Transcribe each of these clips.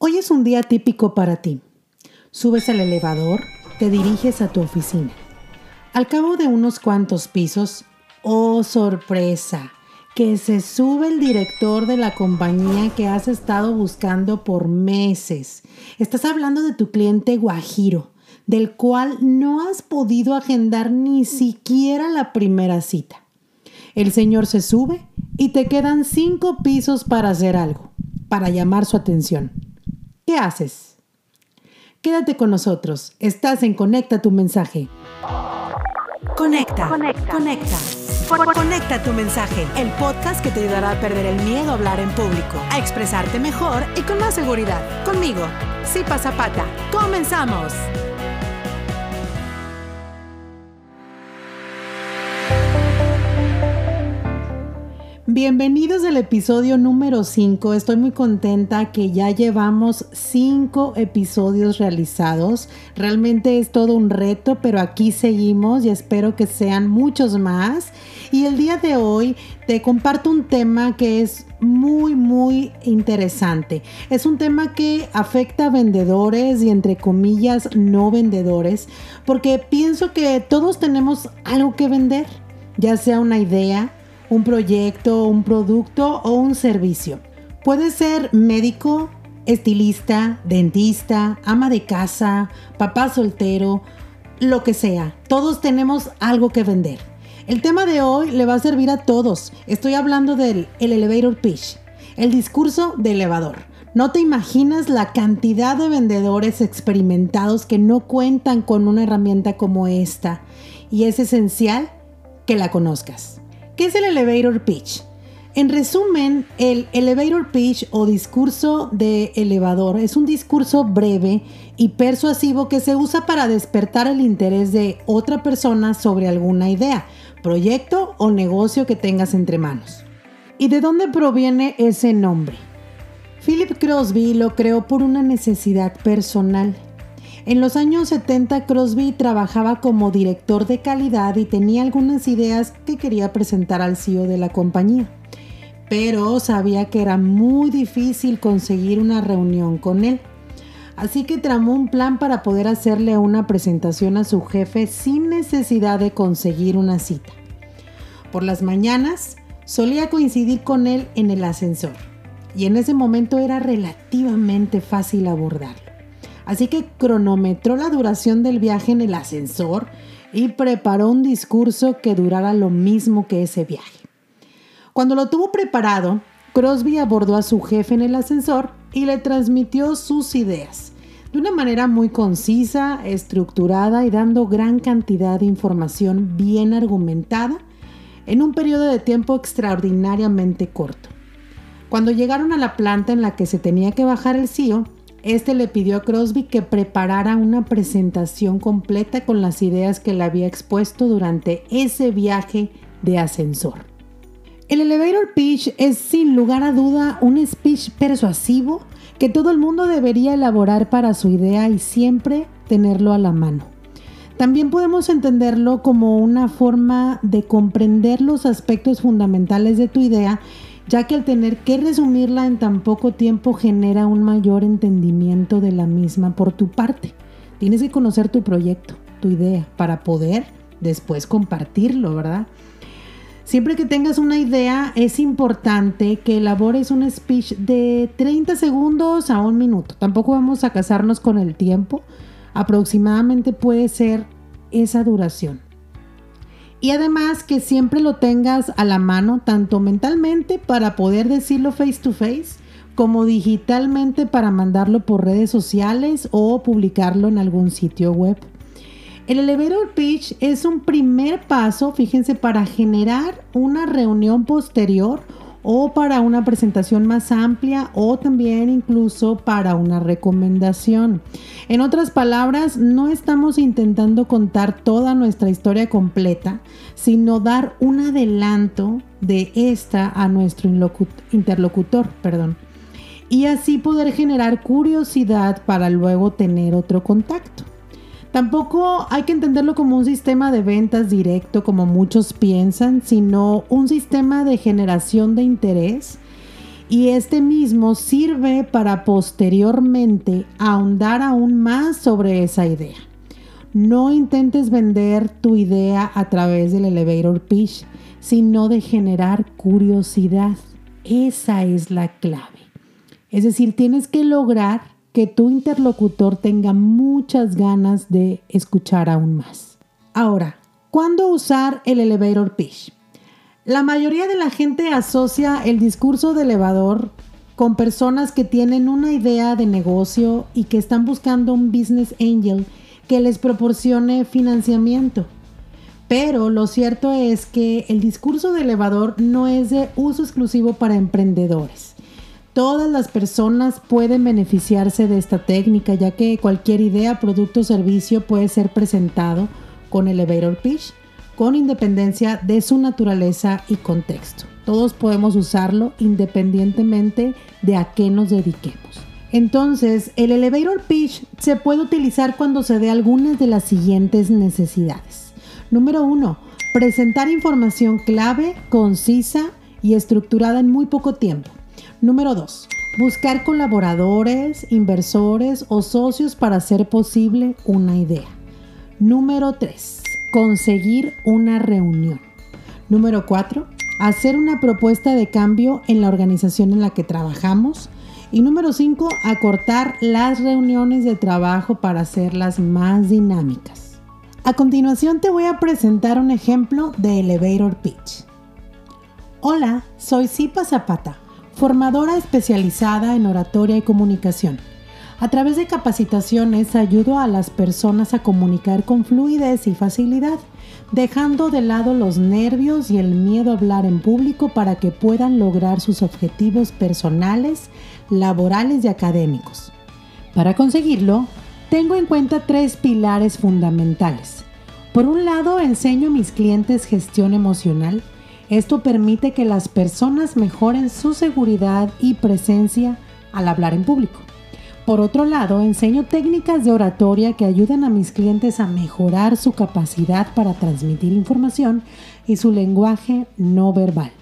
Hoy es un día típico para ti. Subes al elevador, te diriges a tu oficina. Al cabo de unos cuantos pisos, oh sorpresa, que se sube el director de la compañía que has estado buscando por meses. Estás hablando de tu cliente Guajiro, del cual no has podido agendar ni siquiera la primera cita. El señor se sube y te quedan cinco pisos para hacer algo, para llamar su atención. ¿Qué haces? Quédate con nosotros. Estás en Conecta tu mensaje. Conecta. Conecta. Conecta. Conecta tu mensaje. El podcast que te ayudará a perder el miedo a hablar en público, a expresarte mejor y con más seguridad. Conmigo, Sipa Zapata. ¡Comenzamos! Bienvenidos al episodio número 5. Estoy muy contenta que ya llevamos 5 episodios realizados. Realmente es todo un reto, pero aquí seguimos y espero que sean muchos más. Y el día de hoy te comparto un tema que es muy, muy interesante. Es un tema que afecta a vendedores y entre comillas no vendedores, porque pienso que todos tenemos algo que vender, ya sea una idea un proyecto, un producto o un servicio. Puede ser médico, estilista, dentista, ama de casa, papá soltero, lo que sea. Todos tenemos algo que vender. El tema de hoy le va a servir a todos. Estoy hablando del elevator pitch, el discurso de elevador. No te imaginas la cantidad de vendedores experimentados que no cuentan con una herramienta como esta y es esencial que la conozcas. ¿Qué es el elevator pitch? En resumen, el elevator pitch o discurso de elevador es un discurso breve y persuasivo que se usa para despertar el interés de otra persona sobre alguna idea, proyecto o negocio que tengas entre manos. ¿Y de dónde proviene ese nombre? Philip Crosby lo creó por una necesidad personal. En los años 70 Crosby trabajaba como director de calidad y tenía algunas ideas que quería presentar al CEO de la compañía, pero sabía que era muy difícil conseguir una reunión con él. Así que tramó un plan para poder hacerle una presentación a su jefe sin necesidad de conseguir una cita. Por las mañanas solía coincidir con él en el ascensor y en ese momento era relativamente fácil abordarlo. Así que cronometró la duración del viaje en el ascensor y preparó un discurso que durara lo mismo que ese viaje. Cuando lo tuvo preparado, Crosby abordó a su jefe en el ascensor y le transmitió sus ideas, de una manera muy concisa, estructurada y dando gran cantidad de información bien argumentada en un periodo de tiempo extraordinariamente corto. Cuando llegaron a la planta en la que se tenía que bajar el CEO, este le pidió a Crosby que preparara una presentación completa con las ideas que le había expuesto durante ese viaje de ascensor. El elevator pitch es sin lugar a duda un speech persuasivo que todo el mundo debería elaborar para su idea y siempre tenerlo a la mano. También podemos entenderlo como una forma de comprender los aspectos fundamentales de tu idea ya que al tener que resumirla en tan poco tiempo genera un mayor entendimiento de la misma por tu parte. Tienes que conocer tu proyecto, tu idea, para poder después compartirlo, ¿verdad? Siempre que tengas una idea, es importante que elabores un speech de 30 segundos a un minuto. Tampoco vamos a casarnos con el tiempo. Aproximadamente puede ser esa duración. Y además que siempre lo tengas a la mano, tanto mentalmente para poder decirlo face to face, como digitalmente para mandarlo por redes sociales o publicarlo en algún sitio web. El elevator pitch es un primer paso, fíjense, para generar una reunión posterior o para una presentación más amplia o también incluso para una recomendación. En otras palabras, no estamos intentando contar toda nuestra historia completa, sino dar un adelanto de esta a nuestro interlocutor, perdón. Y así poder generar curiosidad para luego tener otro contacto. Tampoco hay que entenderlo como un sistema de ventas directo como muchos piensan, sino un sistema de generación de interés y este mismo sirve para posteriormente ahondar aún más sobre esa idea. No intentes vender tu idea a través del elevator pitch, sino de generar curiosidad. Esa es la clave. Es decir, tienes que lograr que tu interlocutor tenga muchas ganas de escuchar aún más. Ahora, ¿cuándo usar el elevator pitch? La mayoría de la gente asocia el discurso de elevador con personas que tienen una idea de negocio y que están buscando un business angel que les proporcione financiamiento. Pero lo cierto es que el discurso de elevador no es de uso exclusivo para emprendedores. Todas las personas pueden beneficiarse de esta técnica ya que cualquier idea, producto o servicio puede ser presentado con elevator pitch con independencia de su naturaleza y contexto. Todos podemos usarlo independientemente de a qué nos dediquemos. Entonces, el elevator pitch se puede utilizar cuando se dé algunas de las siguientes necesidades. Número uno, presentar información clave, concisa y estructurada en muy poco tiempo. Número dos, buscar colaboradores, inversores o socios para hacer posible una idea. Número tres, conseguir una reunión. Número cuatro, hacer una propuesta de cambio en la organización en la que trabajamos. Y número 5, acortar las reuniones de trabajo para hacerlas más dinámicas. A continuación te voy a presentar un ejemplo de elevator pitch. Hola, soy Zipa Zapata, formadora especializada en oratoria y comunicación. A través de capacitaciones ayudo a las personas a comunicar con fluidez y facilidad, dejando de lado los nervios y el miedo a hablar en público para que puedan lograr sus objetivos personales, laborales y académicos. Para conseguirlo, tengo en cuenta tres pilares fundamentales. Por un lado, enseño a mis clientes gestión emocional. Esto permite que las personas mejoren su seguridad y presencia al hablar en público. Por otro lado, enseño técnicas de oratoria que ayudan a mis clientes a mejorar su capacidad para transmitir información y su lenguaje no verbal.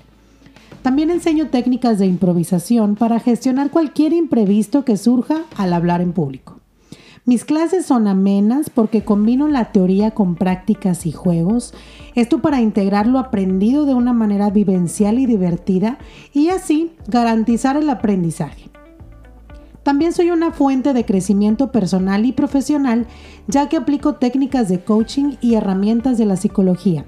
También enseño técnicas de improvisación para gestionar cualquier imprevisto que surja al hablar en público. Mis clases son amenas porque combino la teoría con prácticas y juegos, esto para integrar lo aprendido de una manera vivencial y divertida y así garantizar el aprendizaje. También soy una fuente de crecimiento personal y profesional ya que aplico técnicas de coaching y herramientas de la psicología.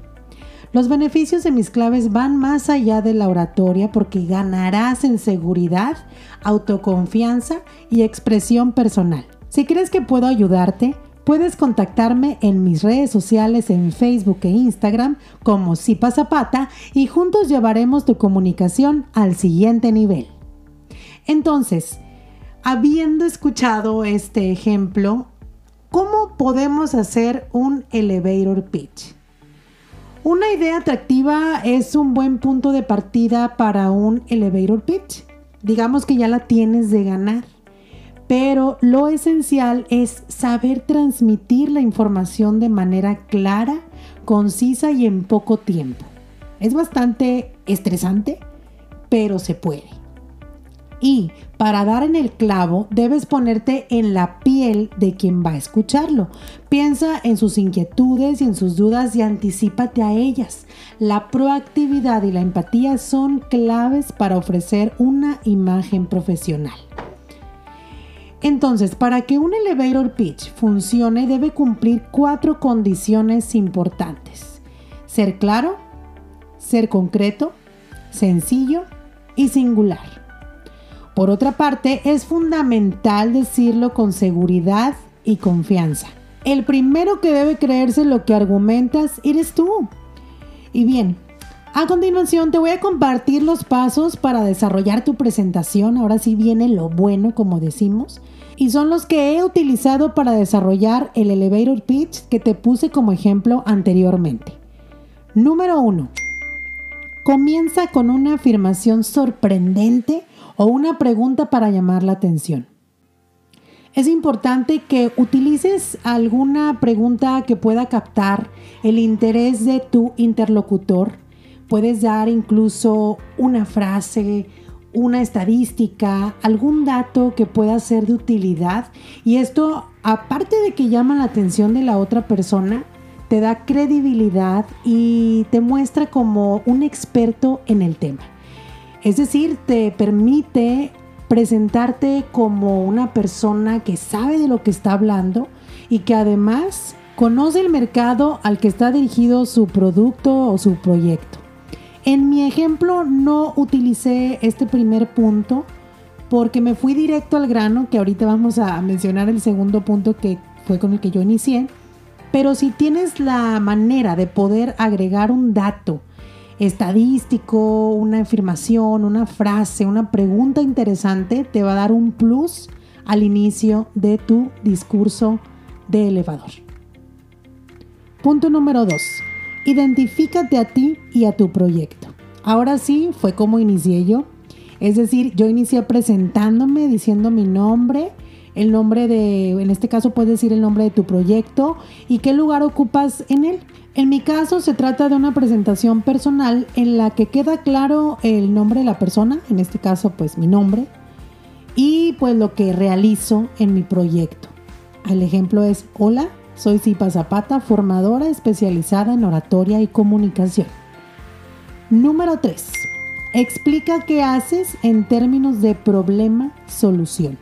Los beneficios de mis claves van más allá de la oratoria porque ganarás en seguridad, autoconfianza y expresión personal. Si crees que puedo ayudarte, puedes contactarme en mis redes sociales en Facebook e Instagram como Sipa Zapata y juntos llevaremos tu comunicación al siguiente nivel. Entonces, habiendo escuchado este ejemplo, ¿cómo podemos hacer un elevator pitch? Una idea atractiva es un buen punto de partida para un elevator pitch. Digamos que ya la tienes de ganar. Pero lo esencial es saber transmitir la información de manera clara, concisa y en poco tiempo. Es bastante estresante, pero se puede. Y para dar en el clavo, debes ponerte en la piel de quien va a escucharlo. Piensa en sus inquietudes y en sus dudas y anticípate a ellas. La proactividad y la empatía son claves para ofrecer una imagen profesional. Entonces, para que un elevator pitch funcione debe cumplir cuatro condiciones importantes. Ser claro, ser concreto, sencillo y singular. Por otra parte, es fundamental decirlo con seguridad y confianza. El primero que debe creerse lo que argumentas eres tú. Y bien, a continuación te voy a compartir los pasos para desarrollar tu presentación. Ahora sí viene lo bueno, como decimos. Y son los que he utilizado para desarrollar el elevator pitch que te puse como ejemplo anteriormente. Número 1. Comienza con una afirmación sorprendente o una pregunta para llamar la atención. Es importante que utilices alguna pregunta que pueda captar el interés de tu interlocutor. Puedes dar incluso una frase, una estadística, algún dato que pueda ser de utilidad y esto, aparte de que llama la atención de la otra persona, te da credibilidad y te muestra como un experto en el tema. Es decir, te permite presentarte como una persona que sabe de lo que está hablando y que además conoce el mercado al que está dirigido su producto o su proyecto. En mi ejemplo no utilicé este primer punto porque me fui directo al grano, que ahorita vamos a mencionar el segundo punto que fue con el que yo inicié. Pero si tienes la manera de poder agregar un dato estadístico, una afirmación, una frase, una pregunta interesante, te va a dar un plus al inicio de tu discurso de elevador. Punto número 2. Identifícate a ti y a tu proyecto. Ahora sí, fue como inicié yo. Es decir, yo inicié presentándome, diciendo mi nombre, el nombre de, en este caso puedes decir el nombre de tu proyecto y qué lugar ocupas en él. En mi caso se trata de una presentación personal en la que queda claro el nombre de la persona, en este caso pues mi nombre, y pues lo que realizo en mi proyecto. El ejemplo es, hola, soy Zipa Zapata, formadora especializada en oratoria y comunicación. Número 3. Explica qué haces en términos de problema-solución.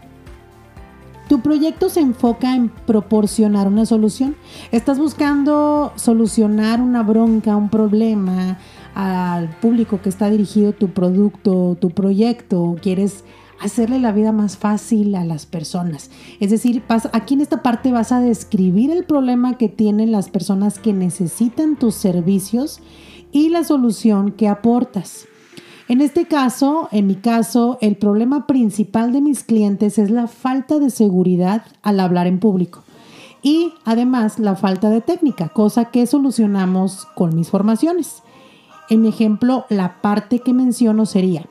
Tu proyecto se enfoca en proporcionar una solución. Estás buscando solucionar una bronca, un problema al público que está dirigido tu producto, tu proyecto. Quieres hacerle la vida más fácil a las personas. Es decir, aquí en esta parte vas a describir el problema que tienen las personas que necesitan tus servicios y la solución que aportas. En este caso, en mi caso, el problema principal de mis clientes es la falta de seguridad al hablar en público y además la falta de técnica, cosa que solucionamos con mis formaciones. En mi ejemplo, la parte que menciono sería,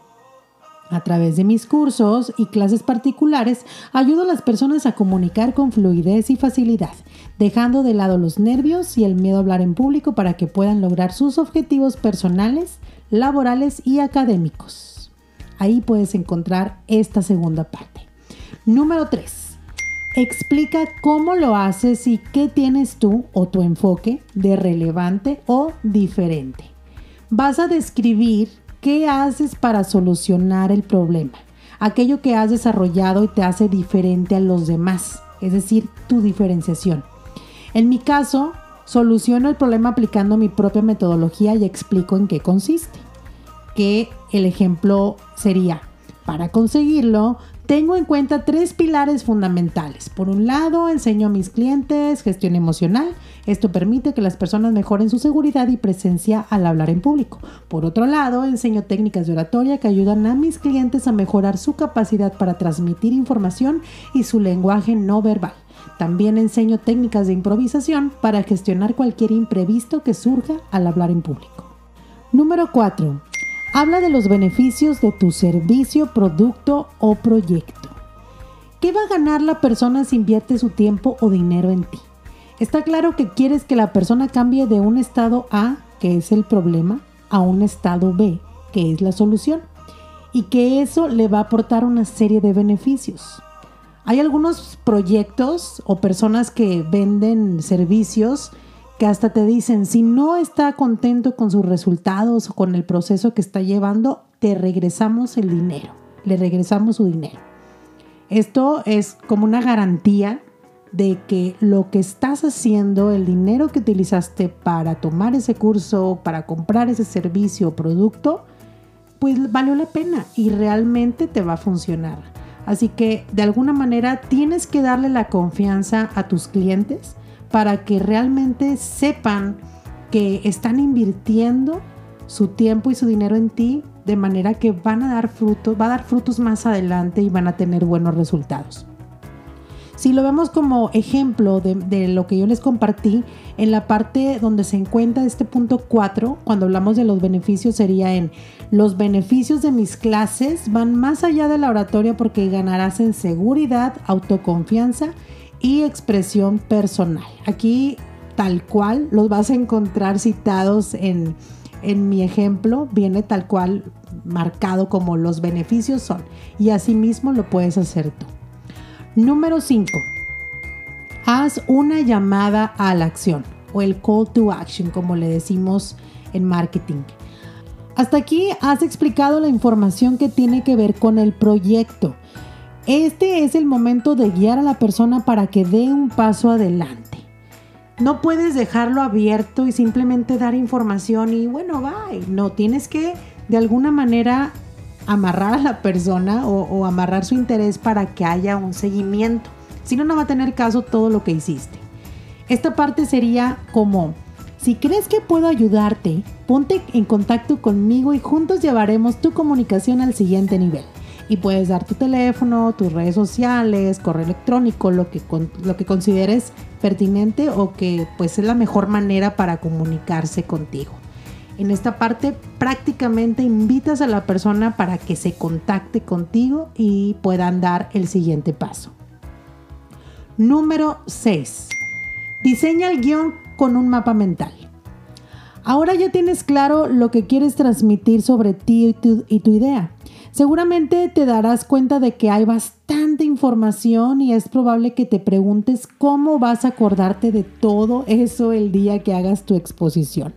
a través de mis cursos y clases particulares, ayudo a las personas a comunicar con fluidez y facilidad, dejando de lado los nervios y el miedo a hablar en público para que puedan lograr sus objetivos personales, laborales y académicos. Ahí puedes encontrar esta segunda parte. Número 3. Explica cómo lo haces y qué tienes tú o tu enfoque de relevante o diferente. Vas a describir ¿Qué haces para solucionar el problema? Aquello que has desarrollado y te hace diferente a los demás, es decir, tu diferenciación. En mi caso, soluciono el problema aplicando mi propia metodología y explico en qué consiste. Que el ejemplo sería, para conseguirlo, tengo en cuenta tres pilares fundamentales. Por un lado, enseño a mis clientes gestión emocional. Esto permite que las personas mejoren su seguridad y presencia al hablar en público. Por otro lado, enseño técnicas de oratoria que ayudan a mis clientes a mejorar su capacidad para transmitir información y su lenguaje no verbal. También enseño técnicas de improvisación para gestionar cualquier imprevisto que surja al hablar en público. Número 4. Habla de los beneficios de tu servicio, producto o proyecto. ¿Qué va a ganar la persona si invierte su tiempo o dinero en ti? Está claro que quieres que la persona cambie de un estado A, que es el problema, a un estado B, que es la solución. Y que eso le va a aportar una serie de beneficios. Hay algunos proyectos o personas que venden servicios que hasta te dicen, si no está contento con sus resultados o con el proceso que está llevando, te regresamos el dinero, le regresamos su dinero. Esto es como una garantía de que lo que estás haciendo, el dinero que utilizaste para tomar ese curso, para comprar ese servicio o producto, pues valió la pena y realmente te va a funcionar. Así que de alguna manera tienes que darle la confianza a tus clientes para que realmente sepan que están invirtiendo su tiempo y su dinero en ti de manera que van a dar frutos, va a dar frutos más adelante y van a tener buenos resultados. Si lo vemos como ejemplo de, de, lo que yo les compartí, en la parte donde se encuentra este punto 4, cuando hablamos de los beneficios, sería en los beneficios de mis clases van más allá de la oratoria porque ganarás en seguridad, autoconfianza y expresión personal. Aquí tal cual los vas a encontrar citados en, en mi ejemplo viene tal cual marcado como los beneficios son. Y asimismo lo puedes hacer tú. Número 5. Haz una llamada a la acción o el call to action, como le decimos en marketing. Hasta aquí has explicado la información que tiene que ver con el proyecto. Este es el momento de guiar a la persona para que dé un paso adelante. No puedes dejarlo abierto y simplemente dar información y bueno, bye. No, tienes que de alguna manera amarrar a la persona o, o amarrar su interés para que haya un seguimiento. Si no, no va a tener caso todo lo que hiciste. Esta parte sería como, si crees que puedo ayudarte, ponte en contacto conmigo y juntos llevaremos tu comunicación al siguiente nivel y puedes dar tu teléfono, tus redes sociales, correo electrónico, lo que, lo que consideres pertinente o que pues es la mejor manera para comunicarse contigo. En esta parte prácticamente invitas a la persona para que se contacte contigo y puedan dar el siguiente paso. Número 6. Diseña el guion con un mapa mental. Ahora ya tienes claro lo que quieres transmitir sobre ti y tu, y tu idea. Seguramente te darás cuenta de que hay bastante información y es probable que te preguntes cómo vas a acordarte de todo eso el día que hagas tu exposición.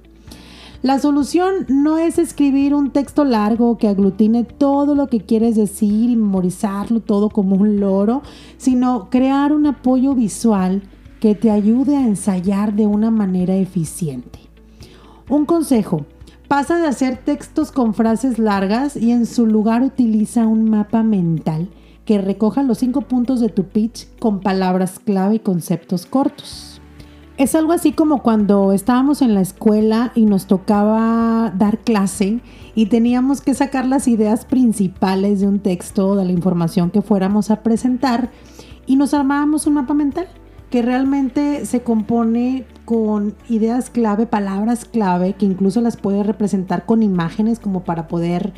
La solución no es escribir un texto largo que aglutine todo lo que quieres decir y memorizarlo todo como un loro, sino crear un apoyo visual que te ayude a ensayar de una manera eficiente. Un consejo, Pasa de hacer textos con frases largas y en su lugar utiliza un mapa mental que recoja los cinco puntos de tu pitch con palabras clave y conceptos cortos. Es algo así como cuando estábamos en la escuela y nos tocaba dar clase y teníamos que sacar las ideas principales de un texto, de la información que fuéramos a presentar y nos armábamos un mapa mental que realmente se compone con ideas clave, palabras clave, que incluso las puedes representar con imágenes como para poder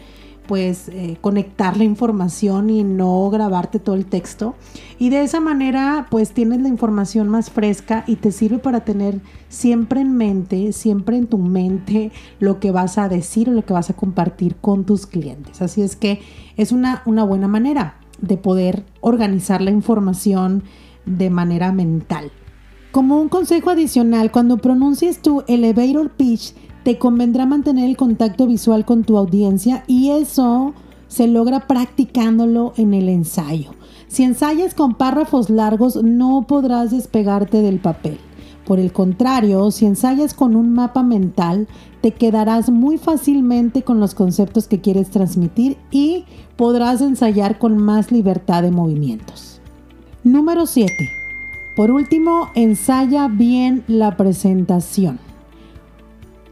pues eh, conectar la información y no grabarte todo el texto. Y de esa manera pues tienes la información más fresca y te sirve para tener siempre en mente, siempre en tu mente lo que vas a decir o lo que vas a compartir con tus clientes. Así es que es una, una buena manera de poder organizar la información de manera mental. Como un consejo adicional, cuando pronuncies tu elevator pitch, te convendrá mantener el contacto visual con tu audiencia y eso se logra practicándolo en el ensayo. Si ensayas con párrafos largos, no podrás despegarte del papel. Por el contrario, si ensayas con un mapa mental, te quedarás muy fácilmente con los conceptos que quieres transmitir y podrás ensayar con más libertad de movimientos. Número 7. Por último, ensaya bien la presentación.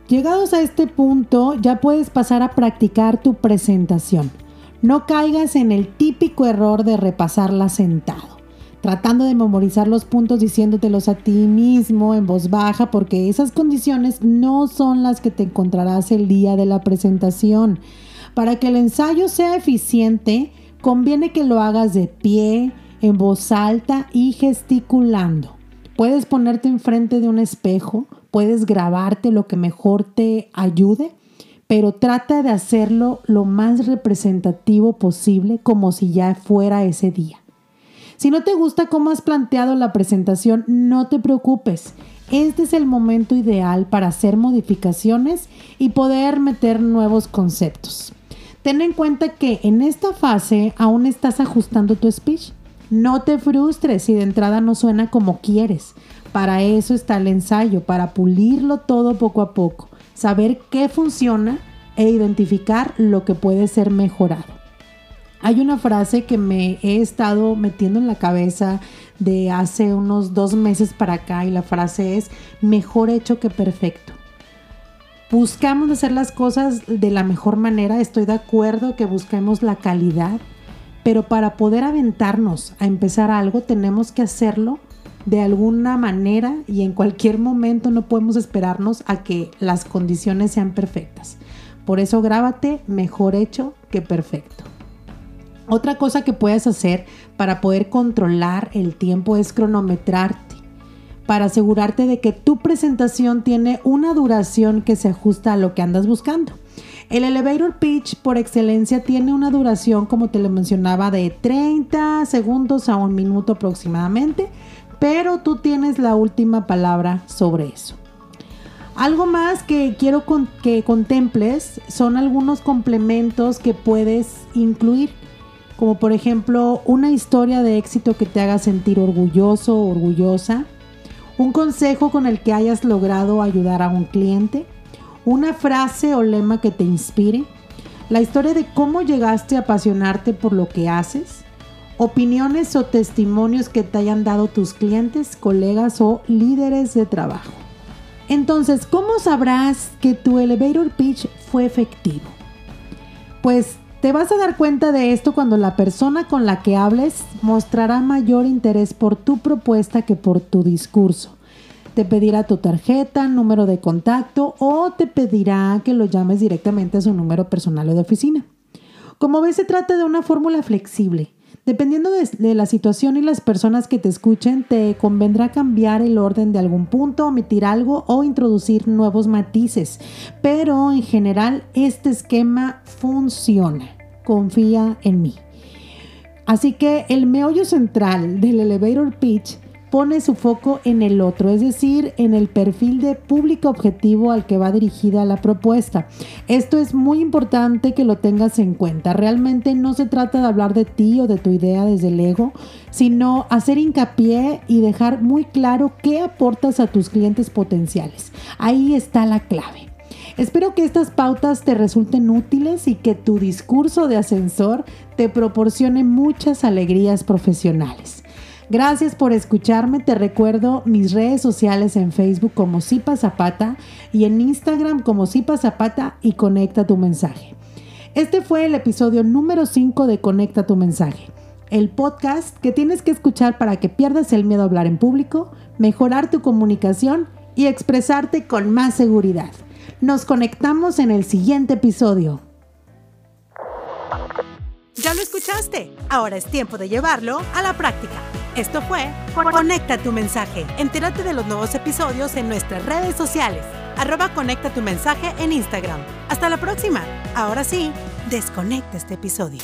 Llegados a este punto, ya puedes pasar a practicar tu presentación. No caigas en el típico error de repasarla sentado, tratando de memorizar los puntos diciéndotelos a ti mismo en voz baja, porque esas condiciones no son las que te encontrarás el día de la presentación. Para que el ensayo sea eficiente, conviene que lo hagas de pie, en voz alta y gesticulando. Puedes ponerte enfrente de un espejo, puedes grabarte lo que mejor te ayude, pero trata de hacerlo lo más representativo posible como si ya fuera ese día. Si no te gusta cómo has planteado la presentación, no te preocupes. Este es el momento ideal para hacer modificaciones y poder meter nuevos conceptos. Ten en cuenta que en esta fase aún estás ajustando tu speech. No te frustres si de entrada no suena como quieres. Para eso está el ensayo, para pulirlo todo poco a poco, saber qué funciona e identificar lo que puede ser mejorado. Hay una frase que me he estado metiendo en la cabeza de hace unos dos meses para acá y la frase es mejor hecho que perfecto. Buscamos hacer las cosas de la mejor manera, estoy de acuerdo que busquemos la calidad, pero para poder aventarnos a empezar algo tenemos que hacerlo de alguna manera y en cualquier momento no podemos esperarnos a que las condiciones sean perfectas. Por eso grábate mejor hecho que perfecto. Otra cosa que puedes hacer para poder controlar el tiempo es cronometrarte. para asegurarte de que tu presentación tiene una duración que se ajusta a lo que andas buscando. El elevator pitch por excelencia tiene una duración, como te lo mencionaba, de 30 segundos a un minuto aproximadamente, pero tú tienes la última palabra sobre eso. Algo más que quiero que contemples son algunos complementos que puedes incluir, como por ejemplo una historia de éxito que te haga sentir orgulloso o orgullosa, un consejo con el que hayas logrado ayudar a un cliente, una frase o lema que te inspire, la historia de cómo llegaste a apasionarte por lo que haces, opiniones o testimonios que te hayan dado tus clientes, colegas o líderes de trabajo. Entonces, ¿cómo sabrás que tu elevator pitch fue efectivo? Pues te vas a dar cuenta de esto cuando la persona con la que hables mostrará mayor interés por tu propuesta que por tu discurso. Te pedirá tu tarjeta, número de contacto o te pedirá que lo llames directamente a su número personal o de oficina. Como ves, se trata de una fórmula flexible Dependiendo de, la situación y las personas que te escuchen, te convendrá cambiar el orden de algún punto, omitir algo o introducir nuevos matices. Pero en general este esquema funciona. Confía en mí. Así que el meollo central del elevator pitch pone su foco en el otro, es decir, en el perfil de público objetivo al que va dirigida la propuesta. Esto es muy importante que lo tengas en cuenta. Realmente no se trata de hablar de ti o de tu idea desde el ego, sino hacer hincapié y dejar muy claro qué aportas a tus clientes potenciales. Ahí está la clave. Espero que estas pautas te resulten útiles y que tu discurso de ascensor te proporcione muchas alegrías profesionales. Gracias por escucharme. Te recuerdo mis redes sociales en Facebook como Zipa Zapata y en Instagram como Zipa Zapata y Conecta tu mensaje. Este fue el episodio número 5 de Conecta tu mensaje, el podcast que tienes que escuchar para que pierdas el miedo a hablar en público, mejorar tu comunicación y expresarte con más seguridad. Nos conectamos en el siguiente episodio. Ya lo escuchaste, ahora es tiempo de llevarlo a la práctica. Esto fue Conecta tu mensaje. Entérate de los nuevos episodios en nuestras redes sociales. Arroba Conecta tu mensaje en Instagram. Hasta la próxima. Ahora sí, desconecta este episodio.